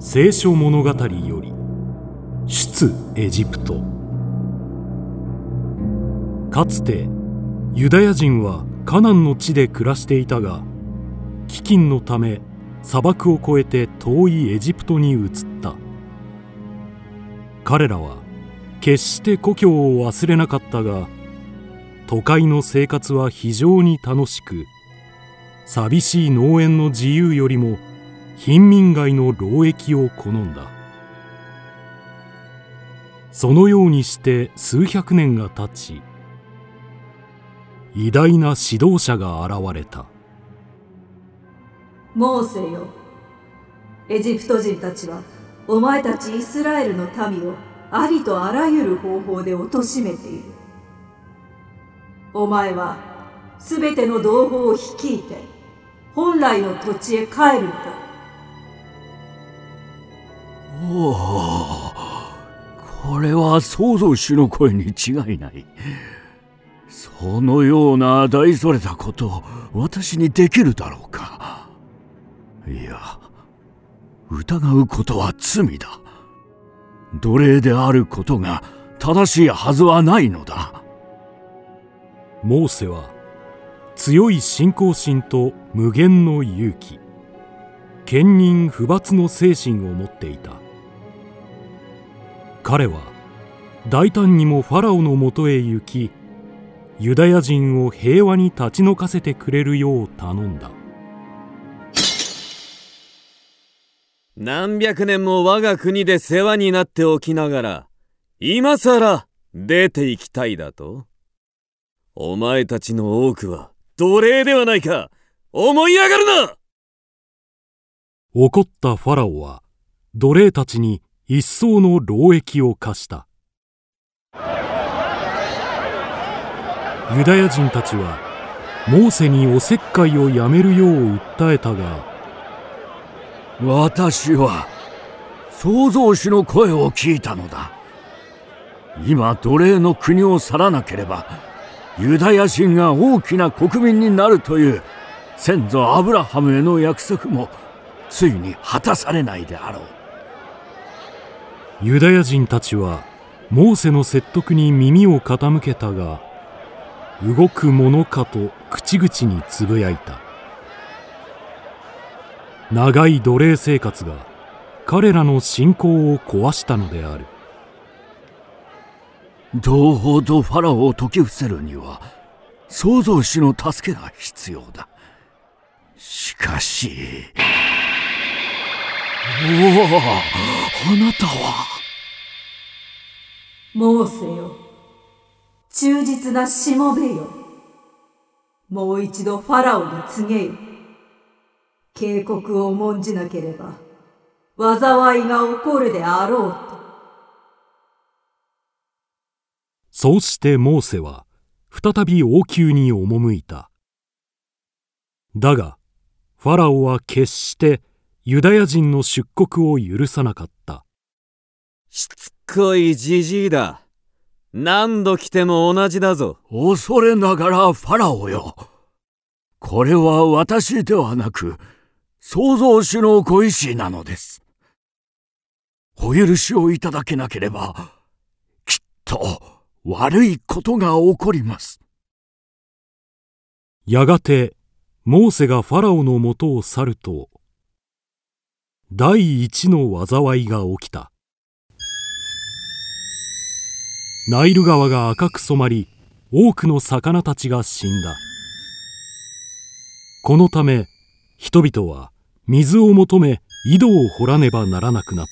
聖書物語より出エジプト。かつてユダヤ人はカナンの地で暮らしていたが飢饉のため砂漠を越えて遠いエジプトに移った。彼らは決して故郷を忘れなかったが都会の生活は非常に楽しく寂しい農園の自由よりも貧民街の労役を好んだ。そのようにして数百年が経ち偉大な指導者が現れた。モーセよエジプト人たちはお前たちイスラエルの民をありとあらゆる方法で貶めている。お前はすべての同胞を率いて本来の土地へ帰るんだ。おおこれは創造主の声に違いない。そのような大それたこと私にできるだろうか。いや疑うことは罪だ。奴隷であることが正しいはずはないのだ。モーセは強い信仰心と無限の勇気。堅忍不罰の精神を持っていた。彼は大胆にもファラオのもとへ行きユダヤ人を平和に立ち退かせてくれるよう頼んだ。何百年も我が国で世話になっておきながら今さら出て行きたいだと？お前たちの多くは奴隷ではないか！思い上がるな！怒ったファラオは奴隷たちに一層の労役を課した。ユダヤ人たちはモーセにおせっかいをやめるよう訴えたが私は創造主の声を聞いたのだ。今奴隷の国を去らなければユダヤ人が大きな国民になるという先祖アブラハムへの約束もついに果たされないであろう。ユダヤ人たちはモーセの説得に耳を傾けたが動くものかと口々につぶやいた。長い奴隷生活が彼らの信仰を壊したのである。同胞とファラオを説き伏せるには創造主の助けが必要だ。しかしおおあなたは。モーセよ。忠実なしもべよ。もう一度ファラオに告げよ。警告を重んじなければ災いが起こるであろうと。そうしてモーセは再び王宮に赴いた。だがファラオは決してユダヤ人の出国を許さなかった。しつこいじじいだ。何度来ても同じだぞ。恐れながらファラオよ。これは私ではなく創造主のご意志なのです。お許しをいただけなければきっと悪いことが起こります。やがてモーセがファラオのもとを去ると第一の災いが起きた。ナイル川が赤く染まり多くの魚たちが死んだ。このため人々は水を求め井戸を掘らねばならなくなっ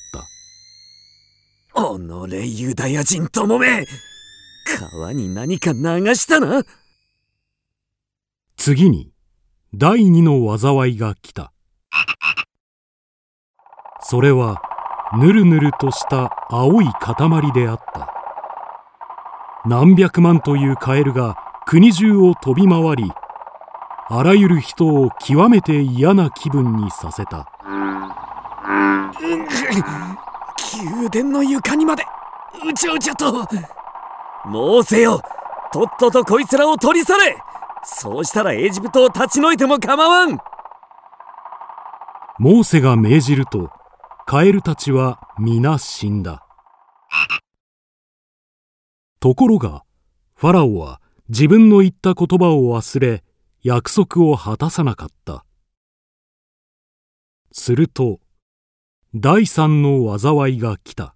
た。おのれユダヤ人ともめ川に何か流したな。次に第二の災いが来たそれはぬるぬるとした青い塊であった。何百万というカエルが国中を飛び回りあらゆる人を極めて嫌な気分にさせた。宮殿の床にまでうちゃうちゃとモーセよとっととこいつらを取り去れ。そうしたらエジプトを立ち退いても構わん。モーセが命じるとカエルたちは皆死んだ。ところがファラオは自分の言った言葉を忘れ約束を果たさなかった。すると第三の災いが来た。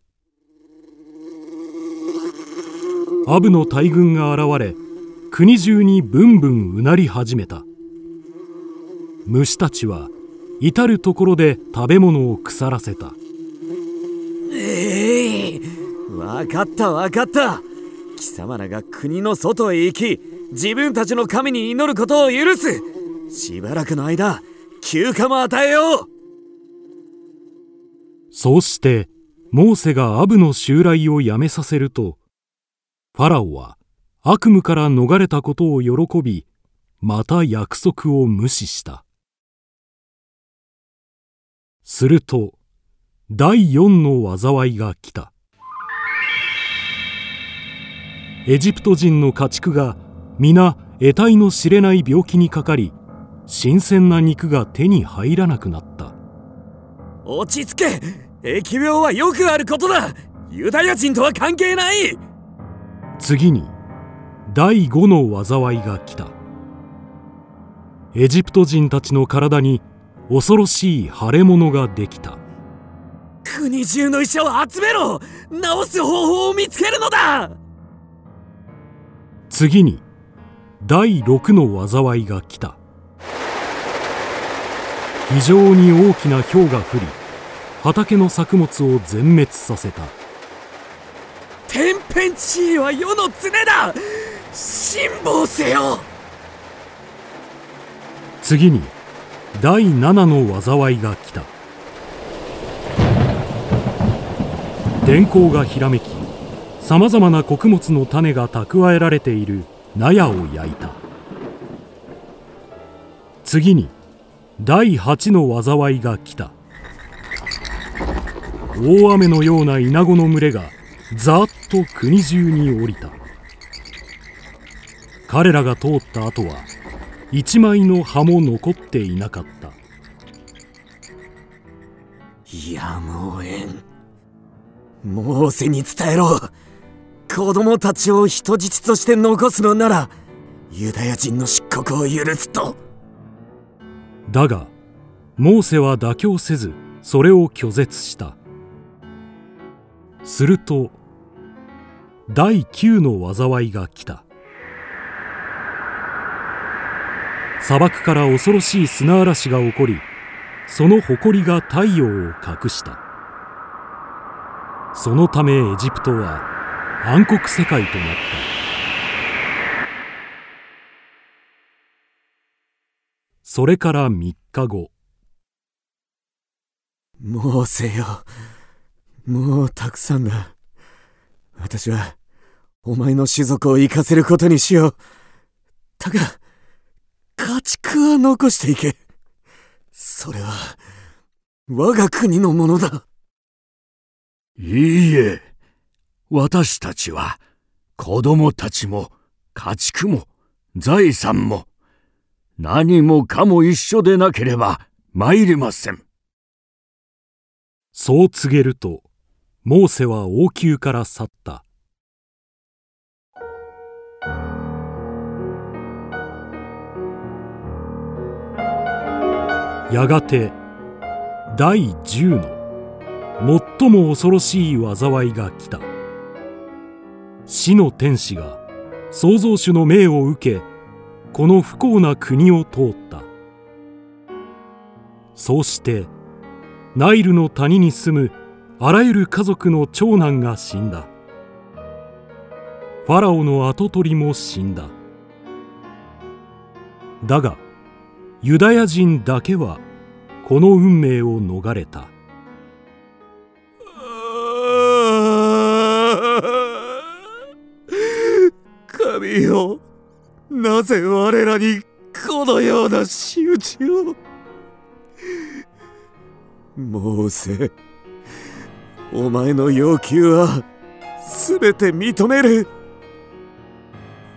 アブの大軍が現れ国中にブンブンうなり始めた。虫たちは至る所で食べ物を腐らせた。ええわかったわかった。貴様らが国の外へ行き自分たちの神に祈ることを許す。しばらくの間休暇も与えよう。そうしてモーセがアブの襲来をやめさせるとファラオは悪夢から逃れたことを喜びまた約束を無視したすると第四の災いが来た。エジプト人の家畜が皆得体の知れない病気にかかり新鮮な肉が手に入らなくなった。落ち着け疫病はよくあることだ。ユダヤ人とは関係ない。次に第五の災いが来た。エジプト人たちの体に恐ろしい腫れ物ができた。国中の医者を集めろ。治す方法を見つけるのだ。次に第六の災いが来た。非常に大きな氷が降り畑の作物を全滅させた。天変地異は世の常だ。辛抱せよ。次に第七の災いが来た。天候がひらめきさまざまな穀物の種が蓄えられている納屋を焼いた。次に第八の災いが来た。大雨のようなイナゴの群れがざっと国中に降りた。彼らが通った後は一枚の葉も残っていなかった。やむをえん。モーセに伝えろ。子供たちを人質として残すのならユダヤ人の出国を許すと。だがモーセは妥協せずそれを拒絶した。すると第9の災いが来た砂漠から恐ろしい砂嵐が起こりその誇りが太陽を隠した。そのためエジプトは暗黒世界となった。それから3日後。モーセよ。もうたくさんだ。私はお前の種族を行かせることにしよう。だが家畜は残していけ。それは我が国のものだ。いいえ。私たちは子供たちも家畜も財産も何もかも一緒でなければ参りません。そう告げるとモーセは王宮から去ったやがて第10の最も恐ろしい災いが来た。死の天使が創造主の命を受けこの不幸な国を通った。そうしてナイルの谷に住むあらゆる家族の長男が死んだ。ファラオの跡取りも死んだ。だがユダヤ人だけはこの運命を逃れた。神よなぜ我らにこのような仕打ちを？モーセお前の要求は全て認める。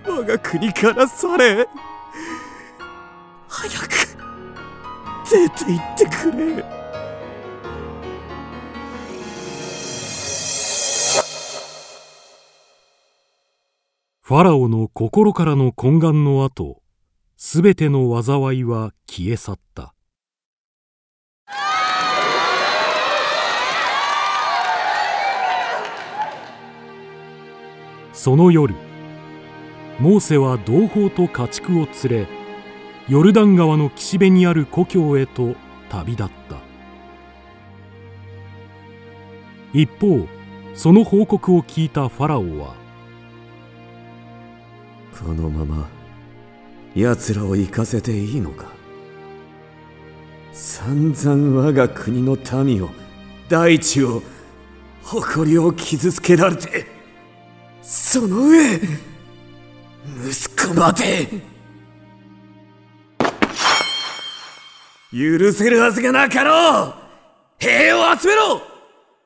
我が国から去れ。早く出て行ってくれ。ファラオの心からの懇願の後すべての災いは消え去った。その夜モーセは同胞と家畜を連れヨルダン川の岸辺にある故郷へと旅立った。一方その報告を聞いたファラオはこのまま奴らを行かせていいのか。散々我が国の民を大地を誇りを傷つけられてその上息子まで許せるはずがなかろう。兵を集めろ。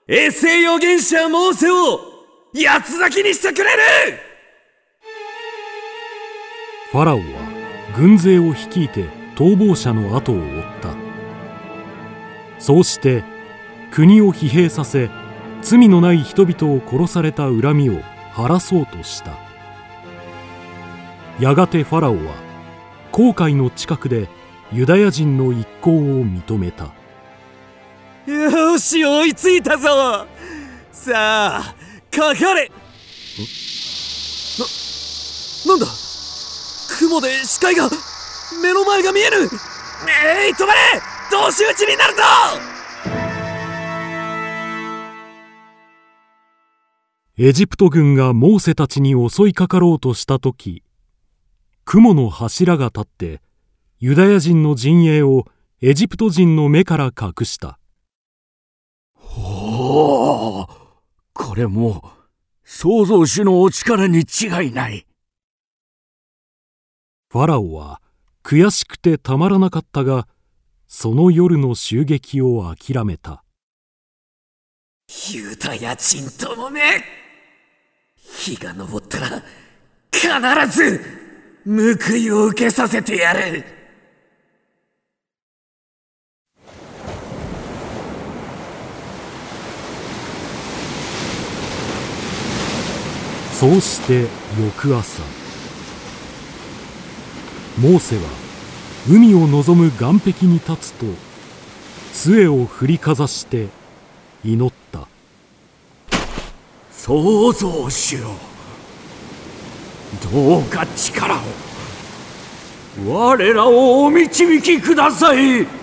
衛星預言者モーセを八つ咲きにしてくれる。ファラオは軍勢を率いて逃亡者の後を追った。そうして国を疲弊させ罪のない人々を殺された恨みを晴らそうとした。やがてファラオは航海の近くでユダヤ人の一行を認めた。よし追いついたぞ。さあかかれ。ななんだ？雲で視界が目の前が見えるえい止まれ！同士討ちになるぞ！エジプト軍がモーセたちに襲いかかろうとした時雲の柱が立ってユダヤ人の陣営をエジプト人の目から隠した。おおこれも創造主のお力に違いない。ファラオは悔しくてたまらなかったがその夜の襲撃を諦めた。ユダヤ人ともめ日が昇ったら必ず報いを受けさせてやるそうして翌朝モーセは海を望む岸壁に立つと杖を振りかざして祈った。創造主よどうか力を。我らをお導きください。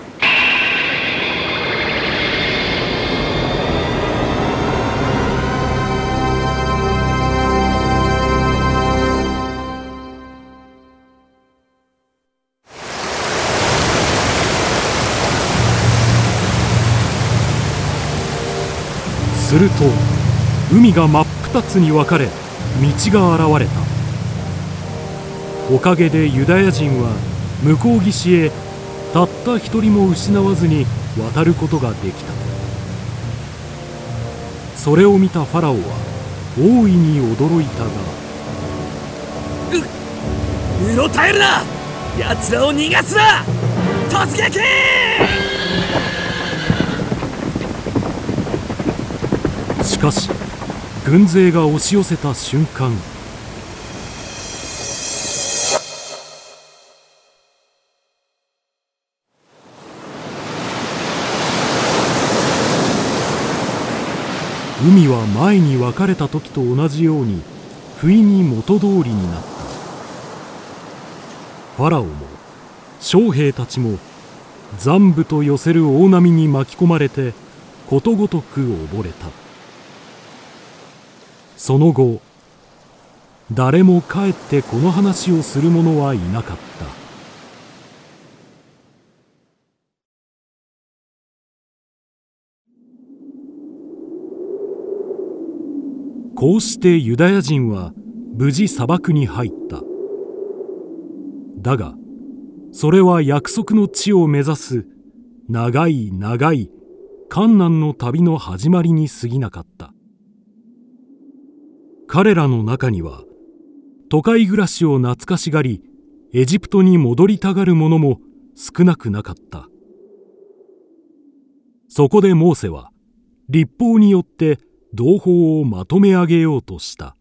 すると海が真っ二つに分かれ道が現れた。おかげでユダヤ人は向こう岸へたった一人も失わずに渡ることができた。それを見たファラオは大いに驚いたがううろたえるな!奴らを逃がすな!突撃!しかし軍勢が押し寄せた瞬間。海は前に分かれた時と同じように不意に元通りになった。ファラオも将兵たちも残部と寄せる大波に巻き込まれてことごとく溺れた。その後誰も帰ってこの話をする者はいなかった。こうしてユダヤ人は無事砂漠に入った。だがそれは約束の地を目指す長い長い艱難の旅の始まりに過ぎなかった。彼らの中には都会暮らしを懐かしがりエジプトに戻りたがる者も少なくなかった。そこでモーセは立法によって同胞をまとめ上げようとした。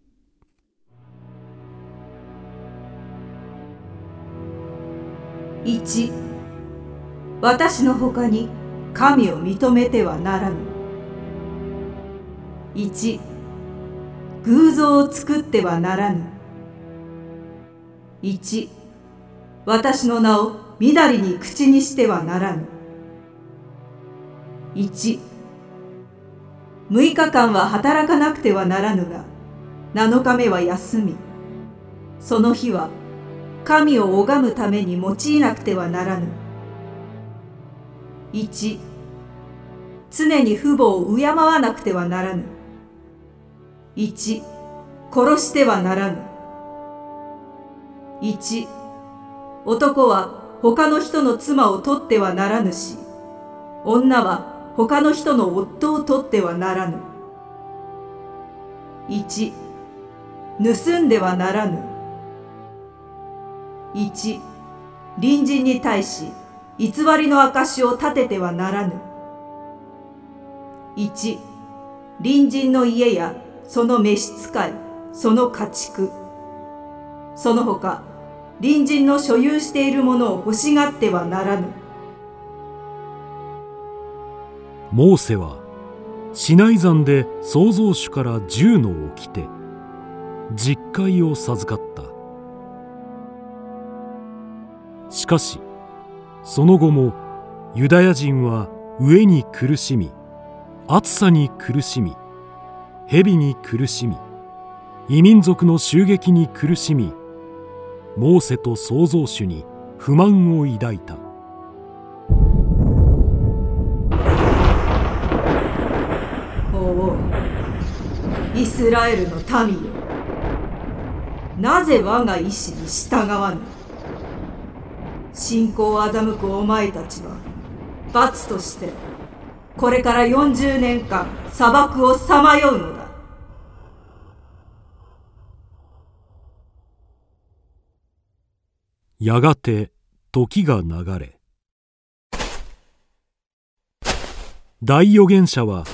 1私のほかに神を認めてはならぬ。1偶像を作ってはならぬ。1私の名をみだりに口にしてはならぬ。1 6日間は働かなくてはならぬが7日目は休み。その日は神を拝むために用いなくてはならぬ。1常に父母を敬わなくてはならぬ。1殺してはならぬ1男は他の人の妻を取ってはならぬし女は他の人の夫を取ってはならぬ。1盗んではならぬ。1隣人に対し偽りの証を立ててはならぬ。1隣人の家やその召使い、その家畜、その他隣人の所有しているものを欲しがってはならぬ。モーセはシナイ山で創造主から十のを着て実戒を授かったしかしその後もユダヤ人は飢えに苦しみ暑さに苦しみ蛇に苦しみ異民族の襲撃に苦しみモーセと創造主に不満を抱いた。イスラエルの民よ。なぜ我が意志に従わぬ？信仰を欺くお前たちは罰としてこれから40年間砂漠をさまようのだ。やがて時が流れ。大預言者は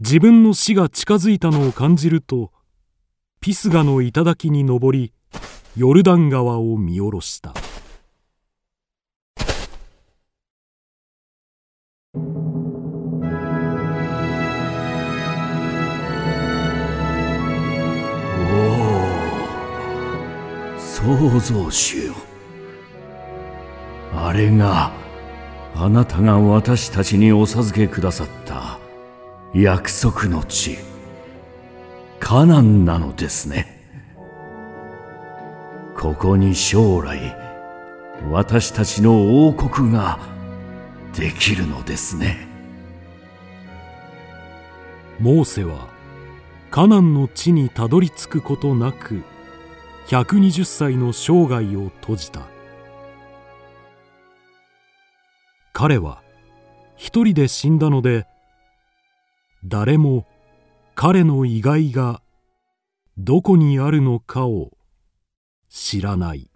自分の死が近づいたのを感じるとピスガの頂に登りヨルダン川を見下ろした。創造主よあれがあなたが私たちにお授けくださった約束の地カナンなのですね。ここに将来私たちの王国ができるのですね。モーセはカナンの地にたどり着くことなく120歳の生涯を閉じた。彼は一人で死んだので誰も彼の意外がどこにあるのかを知らない。